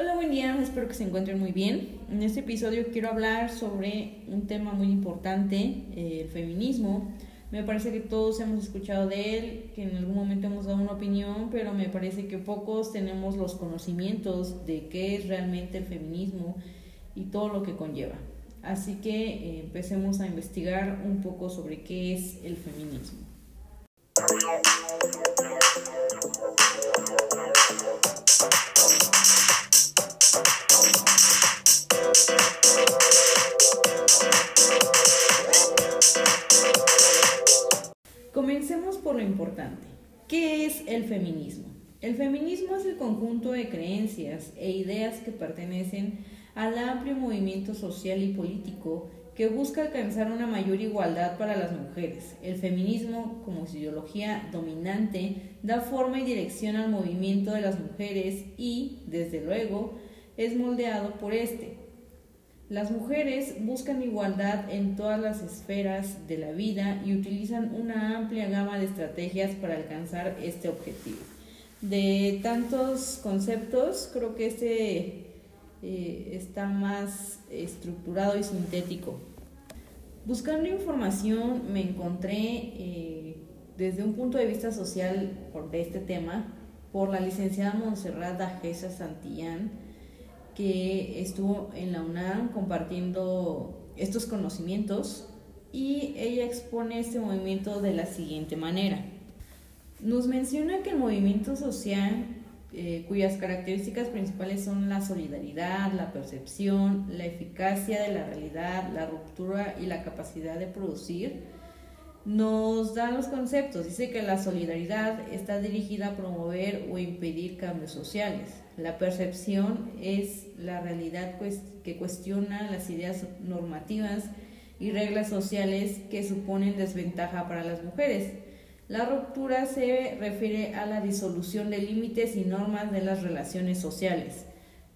Hola, buen día, espero que se encuentren muy bien. En este episodio quiero hablar sobre un tema muy importante, eh, el feminismo. Me parece que todos hemos escuchado de él, que en algún momento hemos dado una opinión, pero me parece que pocos tenemos los conocimientos de qué es realmente el feminismo y todo lo que conlleva. Así que eh, empecemos a investigar un poco sobre qué es el feminismo. Comencemos por lo importante. ¿Qué es el feminismo? El feminismo es el conjunto de creencias e ideas que pertenecen al amplio movimiento social y político que busca alcanzar una mayor igualdad para las mujeres. El feminismo, como ideología dominante, da forma y dirección al movimiento de las mujeres y, desde luego, es moldeado por este. Las mujeres buscan igualdad en todas las esferas de la vida y utilizan una amplia gama de estrategias para alcanzar este objetivo. De tantos conceptos, creo que este eh, está más estructurado y sintético. Buscando información me encontré eh, desde un punto de vista social por, de este tema por la licenciada Montserrat Ajesa Santillán, que estuvo en la UNAM compartiendo estos conocimientos y ella expone este movimiento de la siguiente manera. Nos menciona que el movimiento social, eh, cuyas características principales son la solidaridad, la percepción, la eficacia de la realidad, la ruptura y la capacidad de producir, nos da los conceptos. Dice que la solidaridad está dirigida a promover o impedir cambios sociales. La percepción es la realidad que cuestiona las ideas normativas y reglas sociales que suponen desventaja para las mujeres. La ruptura se refiere a la disolución de límites y normas de las relaciones sociales.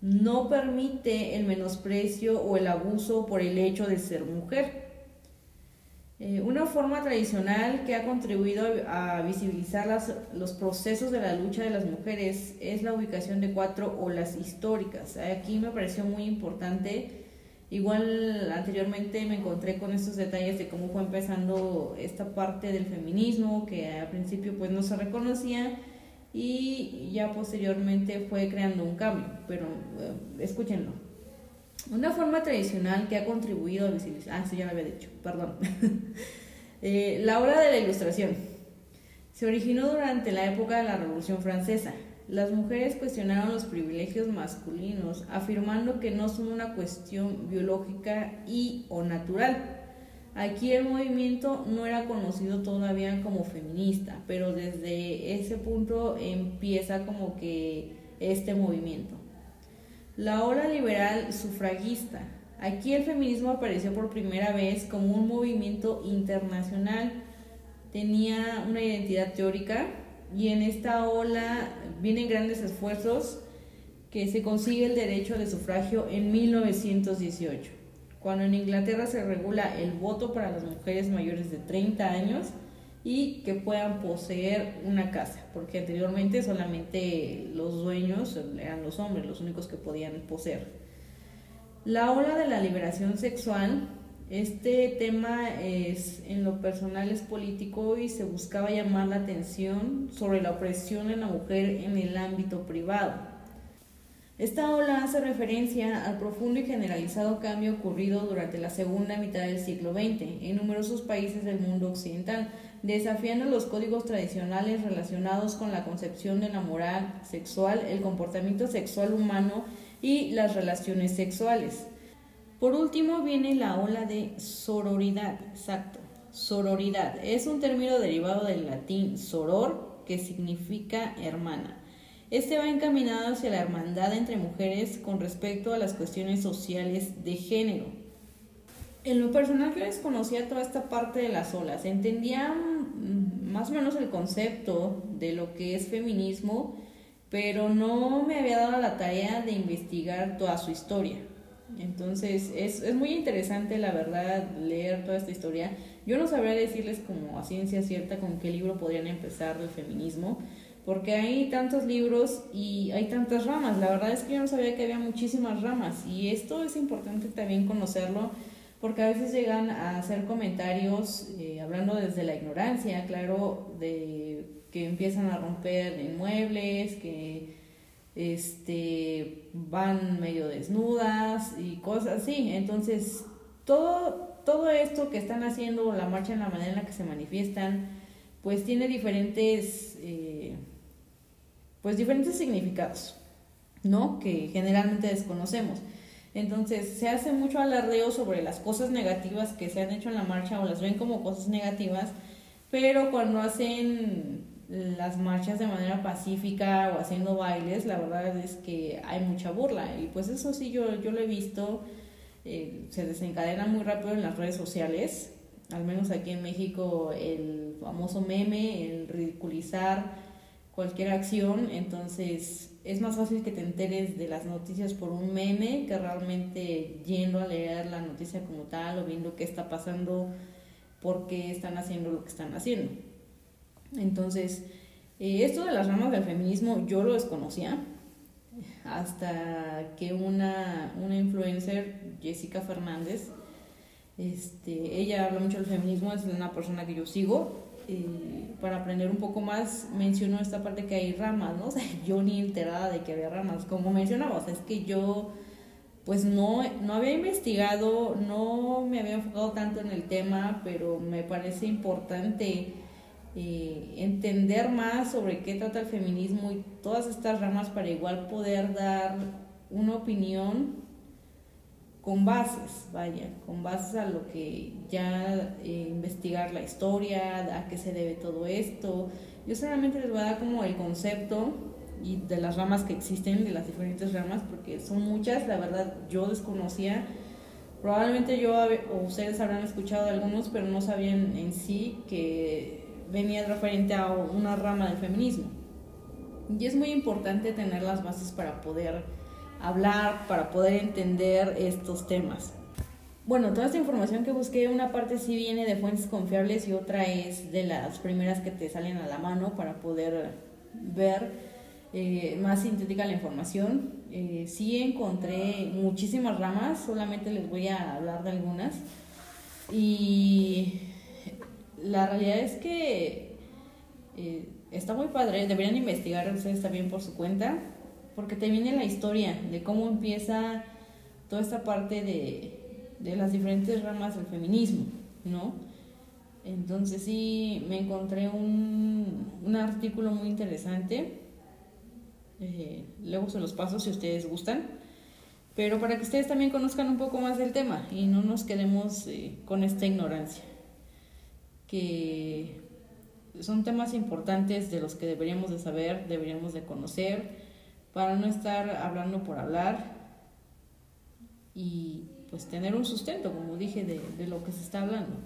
No permite el menosprecio o el abuso por el hecho de ser mujer eh, una forma tradicional que ha contribuido a visibilizar los procesos de la lucha de las mujeres es la ubicación de cuatro olas históricas. Aquí me pareció muy importante. Igual anteriormente me encontré con estos detalles de cómo fue empezando esta parte del feminismo que al principio pues no se reconocía y ya posteriormente fue creando un cambio. Pero eh, escúchenlo. Una forma tradicional que ha contribuido a visibilizar, ah, sí, ya lo había dicho, perdón. Eh, la obra de la ilustración se originó durante la época de la Revolución Francesa. Las mujeres cuestionaron los privilegios masculinos, afirmando que no son una cuestión biológica y o natural. Aquí el movimiento no era conocido todavía como feminista, pero desde ese punto empieza como que este movimiento. La ola liberal sufragista. Aquí el feminismo apareció por primera vez como un movimiento internacional. Tenía una identidad teórica y en esta ola vienen grandes esfuerzos que se consigue el derecho de sufragio en 1918, cuando en Inglaterra se regula el voto para las mujeres mayores de 30 años y que puedan poseer una casa, porque anteriormente solamente los dueños eran los hombres, los únicos que podían poseer. La ola de la liberación sexual, este tema es en lo personal es político y se buscaba llamar la atención sobre la opresión en la mujer en el ámbito privado. Esta ola hace referencia al profundo y generalizado cambio ocurrido durante la segunda mitad del siglo XX en numerosos países del mundo occidental, desafiando los códigos tradicionales relacionados con la concepción de la moral sexual, el comportamiento sexual humano y las relaciones sexuales. Por último viene la ola de sororidad, exacto. Sororidad es un término derivado del latín soror, que significa hermana. Este va encaminado hacia la hermandad entre mujeres con respecto a las cuestiones sociales de género. En lo personal yo desconocía toda esta parte de las olas, entendía mm, más o menos el concepto de lo que es feminismo, pero no me había dado la tarea de investigar toda su historia. Entonces es, es muy interesante la verdad leer toda esta historia. Yo no sabría decirles como a ciencia cierta con qué libro podrían empezar el feminismo, porque hay tantos libros y hay tantas ramas. La verdad es que yo no sabía que había muchísimas ramas y esto es importante también conocerlo porque a veces llegan a hacer comentarios eh, hablando desde la ignorancia, claro, de que empiezan a romper inmuebles, que este van medio desnudas y cosas así. Entonces, todo, todo esto que están haciendo, la marcha en la manera en la que se manifiestan, pues tiene diferentes eh, pues diferentes significados, ¿no? Que generalmente desconocemos. Entonces se hace mucho alardeo sobre las cosas negativas que se han hecho en la marcha o las ven como cosas negativas, pero cuando hacen las marchas de manera pacífica o haciendo bailes, la verdad es que hay mucha burla. Y pues eso sí yo, yo lo he visto, eh, se desencadena muy rápido en las redes sociales, al menos aquí en México el famoso meme, el ridiculizar cualquier acción, entonces es más fácil que te enteres de las noticias por un meme que realmente yendo a leer la noticia como tal o viendo qué está pasando, por qué están haciendo lo que están haciendo. Entonces, eh, esto de las ramas del feminismo yo lo desconocía hasta que una, una influencer, Jessica Fernández, este, ella habla mucho del feminismo, es una persona que yo sigo eh, para aprender un poco más, mencionó esta parte que hay ramas, ¿no? O yo ni enterada de que había ramas. Como mencionaba, es que yo pues no, no había investigado, no me había enfocado tanto en el tema, pero me parece importante eh, entender más sobre qué trata el feminismo y todas estas ramas para igual poder dar una opinión con bases, vaya, con bases a lo que ya eh, investigar la historia, a qué se debe todo esto. Yo solamente les voy a dar como el concepto y de las ramas que existen, de las diferentes ramas, porque son muchas, la verdad yo desconocía. Probablemente yo o ustedes habrán escuchado algunos, pero no sabían en sí que venía referente a una rama del feminismo. Y es muy importante tener las bases para poder hablar, para poder entender estos temas. Bueno, toda esta información que busqué, una parte sí viene de fuentes confiables y otra es de las primeras que te salen a la mano para poder ver eh, más sintética la información. Eh, sí encontré muchísimas ramas, solamente les voy a hablar de algunas. Y la realidad es que eh, está muy padre, deberían investigar ustedes también por su cuenta porque te viene la historia de cómo empieza toda esta parte de, las diferentes ramas del feminismo, ¿no? Entonces sí, me encontré un, artículo muy interesante. Eh, luego se los paso si ustedes gustan. Pero para que ustedes también conozcan un poco más del tema y no nos quedemos eh, con esta ignorancia. Que son temas importantes de los que deberíamos de saber, deberíamos de conocer para no estar hablando por hablar y pues tener un sustento, como dije, de, lo que se está hablando.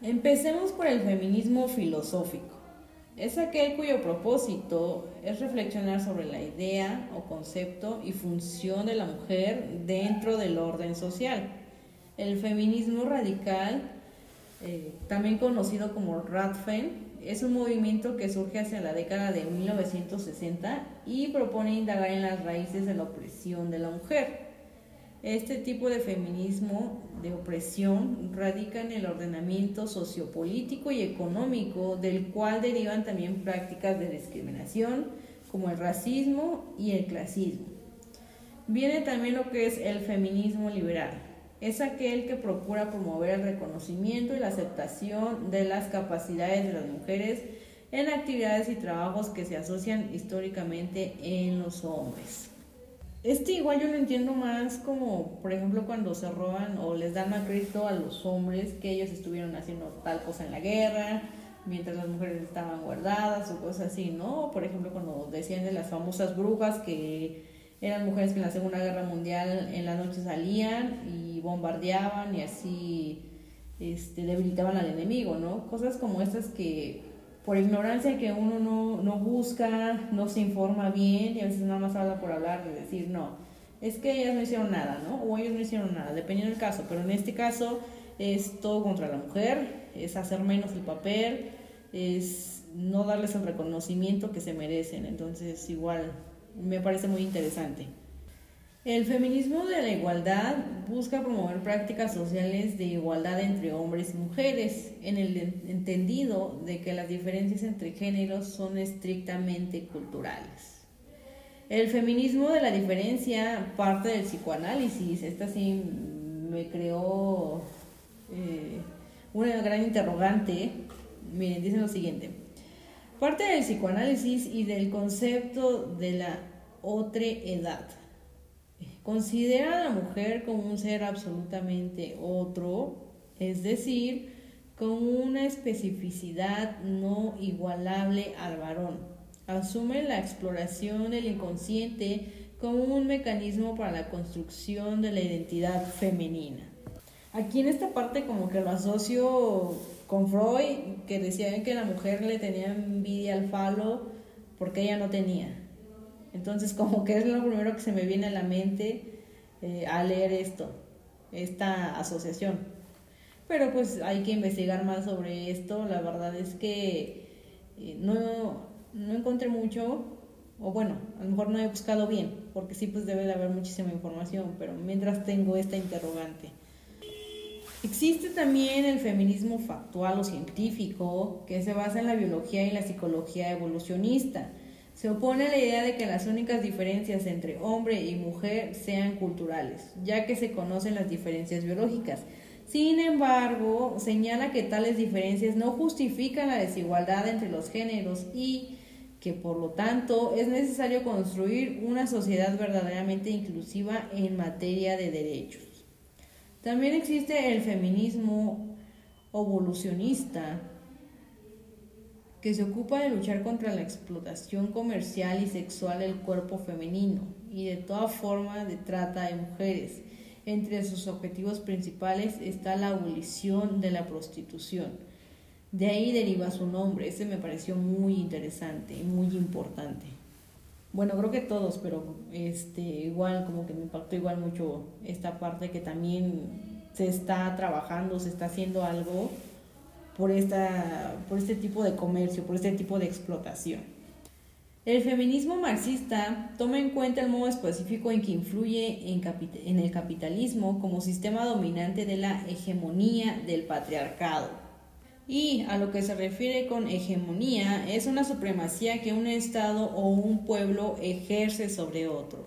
Empecemos por el feminismo filosófico. Es aquel cuyo propósito es reflexionar sobre la idea o concepto y función de la mujer dentro del orden social. El feminismo radical, eh, también conocido como Radfen, es un movimiento que surge hacia la década de 1960 y propone indagar en las raíces de la opresión de la mujer. Este tipo de feminismo de opresión radica en el ordenamiento sociopolítico y económico, del cual derivan también prácticas de discriminación como el racismo y el clasismo. Viene también lo que es el feminismo liberal, es aquel que procura promover el reconocimiento y la aceptación de las capacidades de las mujeres en actividades y trabajos que se asocian históricamente en los hombres. Este igual yo lo entiendo más como, por ejemplo, cuando se roban o les dan a crédito a los hombres que ellos estuvieron haciendo tal cosa en la guerra, mientras las mujeres estaban guardadas o cosas así, ¿no? Por ejemplo, cuando decían de las famosas brujas que eran mujeres que en la Segunda Guerra Mundial en la noche salían y bombardeaban y así este, debilitaban al enemigo, ¿no? Cosas como estas que por ignorancia que uno no, no busca, no se informa bien y a veces nada más habla por hablar de decir, no, es que ellas no hicieron nada, ¿no? O ellos no hicieron nada, dependiendo del caso, pero en este caso es todo contra la mujer, es hacer menos el papel, es no darles el reconocimiento que se merecen. Entonces, igual, me parece muy interesante. El feminismo de la igualdad busca promover prácticas sociales de igualdad entre hombres y mujeres, en el entendido de que las diferencias entre géneros son estrictamente culturales. El feminismo de la diferencia parte del psicoanálisis. Esta sí me creó eh, una gran interrogante. Miren, dice lo siguiente. Parte del psicoanálisis y del concepto de la otra edad Considera a la mujer como un ser absolutamente otro, es decir, con una especificidad no igualable al varón. Asume la exploración del inconsciente como un mecanismo para la construcción de la identidad femenina. Aquí en esta parte como que lo asocio con Freud, que decía que la mujer le tenía envidia al falo porque ella no tenía. Entonces, como que es lo primero que se me viene a la mente eh, al leer esto, esta asociación. Pero pues hay que investigar más sobre esto. La verdad es que eh, no, no encontré mucho, o bueno, a lo mejor no he buscado bien, porque sí, pues debe de haber muchísima información, pero mientras tengo esta interrogante. Existe también el feminismo factual o científico, que se basa en la biología y la psicología evolucionista se opone a la idea de que las únicas diferencias entre hombre y mujer sean culturales, ya que se conocen las diferencias biológicas. Sin embargo, señala que tales diferencias no justifican la desigualdad entre los géneros y que por lo tanto es necesario construir una sociedad verdaderamente inclusiva en materia de derechos. También existe el feminismo evolucionista, que se ocupa de luchar contra la explotación comercial y sexual del cuerpo femenino y de toda forma de trata de mujeres. Entre sus objetivos principales está la abolición de la prostitución. De ahí deriva su nombre. Ese me pareció muy interesante y muy importante. Bueno, creo que todos, pero este igual como que me impactó igual mucho esta parte que también se está trabajando, se está haciendo algo por, esta, por este tipo de comercio, por este tipo de explotación. El feminismo marxista toma en cuenta el modo específico en que influye en, en, el capitalismo como sistema dominante de la hegemonía del patriarcado. Y a lo que se refiere con hegemonía es una supremacía que un Estado o un pueblo ejerce sobre otro.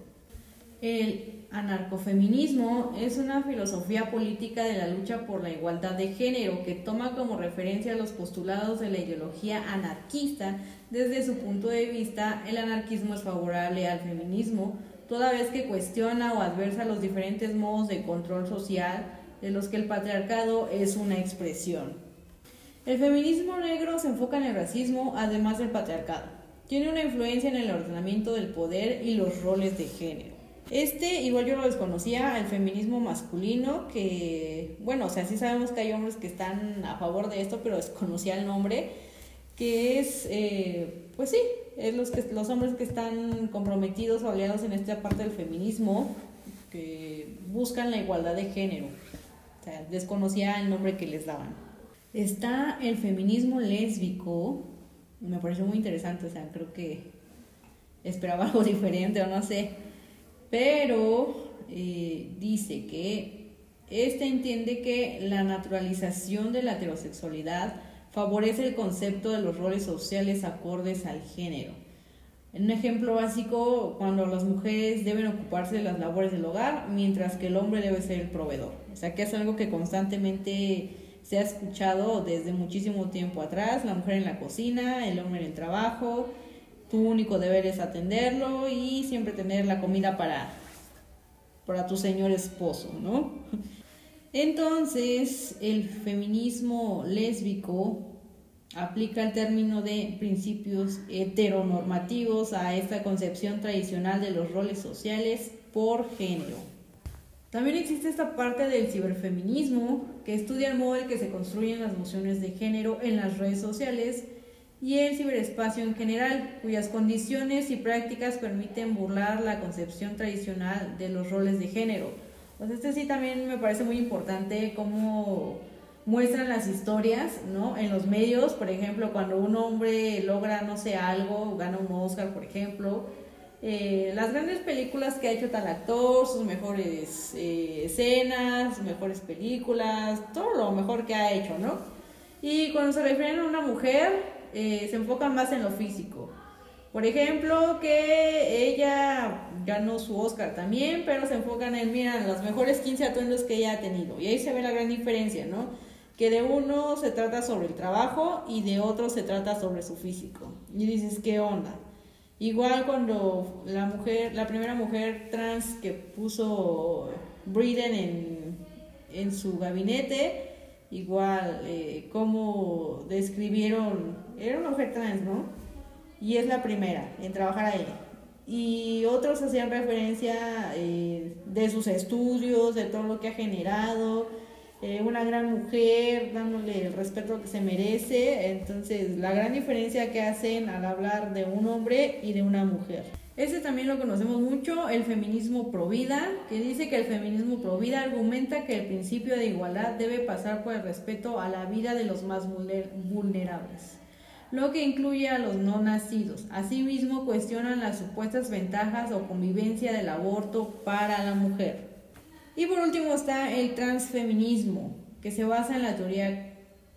El Anarcofeminismo es una filosofía política de la lucha por la igualdad de género que toma como referencia los postulados de la ideología anarquista. Desde su punto de vista, el anarquismo es favorable al feminismo, toda vez que cuestiona o adversa los diferentes modos de control social de los que el patriarcado es una expresión. El feminismo negro se enfoca en el racismo, además del patriarcado. Tiene una influencia en el ordenamiento del poder y los roles de género. Este, igual yo lo desconocía, el feminismo masculino, que, bueno, o sea, sí sabemos que hay hombres que están a favor de esto, pero desconocía el nombre, que es, eh, pues sí, es los, que, los hombres que están comprometidos o aliados en esta parte del feminismo, que buscan la igualdad de género. O sea, desconocía el nombre que les daban. Está el feminismo lésbico, me pareció muy interesante, o sea, creo que esperaba algo diferente o no sé pero eh, dice que este entiende que la naturalización de la heterosexualidad favorece el concepto de los roles sociales acordes al género. En un ejemplo básico, cuando las mujeres deben ocuparse de las labores del hogar, mientras que el hombre debe ser el proveedor. O sea que es algo que constantemente se ha escuchado desde muchísimo tiempo atrás, la mujer en la cocina, el hombre en el trabajo, tu único deber es atenderlo y siempre tener la comida para, para tu señor esposo, ¿no? Entonces, el feminismo lésbico aplica el término de principios heteronormativos a esta concepción tradicional de los roles sociales por género. También existe esta parte del ciberfeminismo que estudia el modo en que se construyen las nociones de género en las redes sociales y el ciberespacio en general, cuyas condiciones y prácticas permiten burlar la concepción tradicional de los roles de género. Pues este sí también me parece muy importante cómo muestran las historias, ¿no? En los medios, por ejemplo, cuando un hombre logra, no sé, algo, gana un Oscar, por ejemplo, eh, las grandes películas que ha hecho tal actor, sus mejores eh, escenas, mejores películas, todo lo mejor que ha hecho, ¿no? Y cuando se refieren a una mujer, eh, se enfocan más en lo físico. Por ejemplo, que ella ganó su Oscar también, pero se enfocan en, mira, los mejores 15 atuendos que ella ha tenido. Y ahí se ve la gran diferencia, ¿no? Que de uno se trata sobre el trabajo y de otro se trata sobre su físico. Y dices, ¿qué onda? Igual cuando la mujer, la primera mujer trans que puso Briden en, en su gabinete, igual eh, como describieron, era una mujer trans, ¿no? Y es la primera en trabajar ahí. Y otros hacían referencia eh, de sus estudios, de todo lo que ha generado, eh, una gran mujer, dándole el respeto que se merece. Entonces, la gran diferencia que hacen al hablar de un hombre y de una mujer. Ese también lo conocemos mucho, el feminismo pro vida, que dice que el feminismo pro vida argumenta que el principio de igualdad debe pasar por el respeto a la vida de los más vulnerables, lo que incluye a los no nacidos. Asimismo, cuestionan las supuestas ventajas o convivencia del aborto para la mujer. Y por último está el transfeminismo, que se basa en la teoría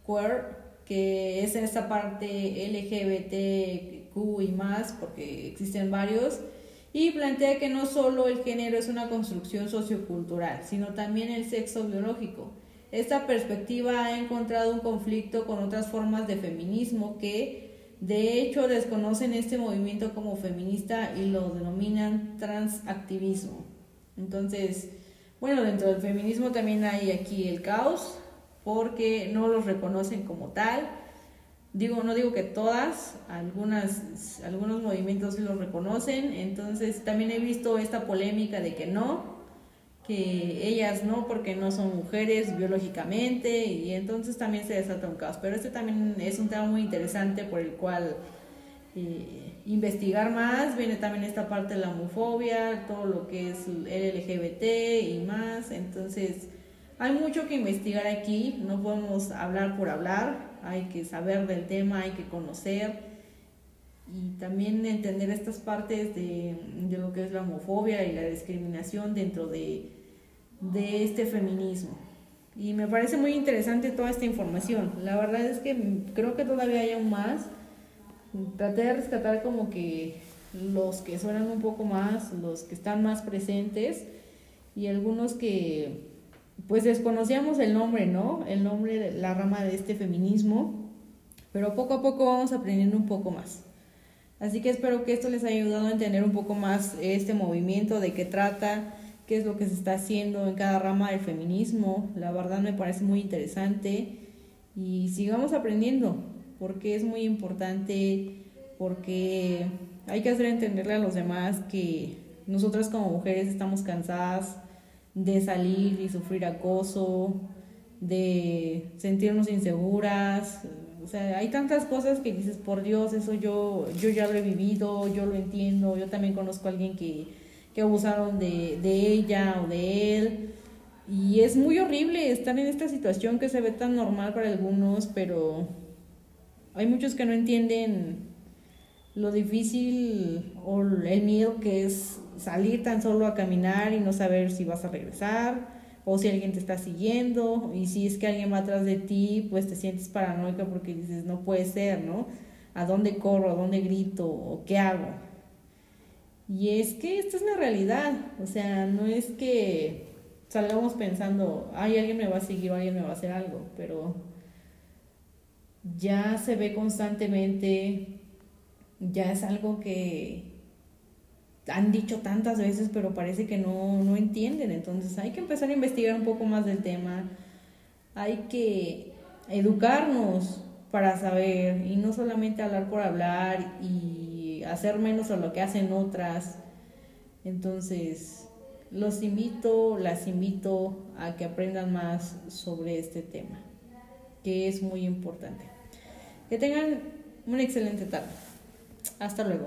queer, que es esta parte Y más, porque existen varios, y plantea que no solo el género es una construcción sociocultural, sino también el sexo biológico. Esta perspectiva ha encontrado un conflicto con otras formas de feminismo que, de hecho, desconocen este movimiento como feminista y lo denominan transactivismo. Entonces, bueno, dentro del feminismo también hay aquí el caos, porque no los reconocen como tal. Digo, no digo que todas, algunas, algunos movimientos sí los reconocen, entonces también he visto esta polémica de que no, que ellas no, porque no son mujeres biológicamente, y entonces también se desata un caos. Pero este también es un tema muy interesante por el cual eh, investigar más, viene también esta parte de la homofobia, todo lo que es el LGBT y más, entonces hay mucho que investigar aquí, no podemos hablar por hablar, hay que saber del tema, hay que conocer y también entender estas partes de, lo que es la homofobia y la discriminación dentro de, de este feminismo. Y me parece muy interesante toda esta información. La verdad es que creo que todavía hay aún más traté de rescatar como que los que suenan un poco más, los que están más presentes y algunos que pues desconocíamos el nombre, ¿no? El nombre de la rama de este feminismo, pero poco a poco vamos aprendiendo un poco más. Así que espero que esto les haya ayudado a entender un poco más este movimiento, de qué trata, qué es lo que se está haciendo en cada rama del feminismo. La verdad me parece muy interesante y sigamos aprendiendo porque es muy importante, porque hay que hacer entenderle a los demás que nosotras como mujeres estamos cansadas de salir y sufrir acoso, de sentirnos inseguras. O sea, hay tantas cosas que dices, por Dios, eso yo, yo ya lo he vivido, yo lo entiendo, yo también conozco a alguien que, que abusaron de, de ella o de él. Y es muy horrible estar en esta situación que se ve tan normal para algunos, pero hay muchos que no entienden lo difícil o el miedo que es salir tan solo a caminar y no saber si vas a regresar o si alguien te está siguiendo y si es que alguien va atrás de ti, pues te sientes paranoica porque dices, no puede ser, ¿no? ¿A dónde corro? ¿A dónde grito? ¿O qué hago? Y es que esta es la realidad, o sea, no es que salgamos pensando, ay, alguien me va a seguir o alguien me va a hacer algo, pero ya se ve constantemente, ya es algo que han dicho tantas veces, pero parece que no, no entienden. Entonces hay que empezar a investigar un poco más del tema, hay que educarnos para saber y no solamente hablar por hablar y hacer menos a lo que hacen otras. Entonces, los invito, las invito a que aprendan más sobre este tema que es muy importante. Que tengan una excelente tarde. Hasta luego.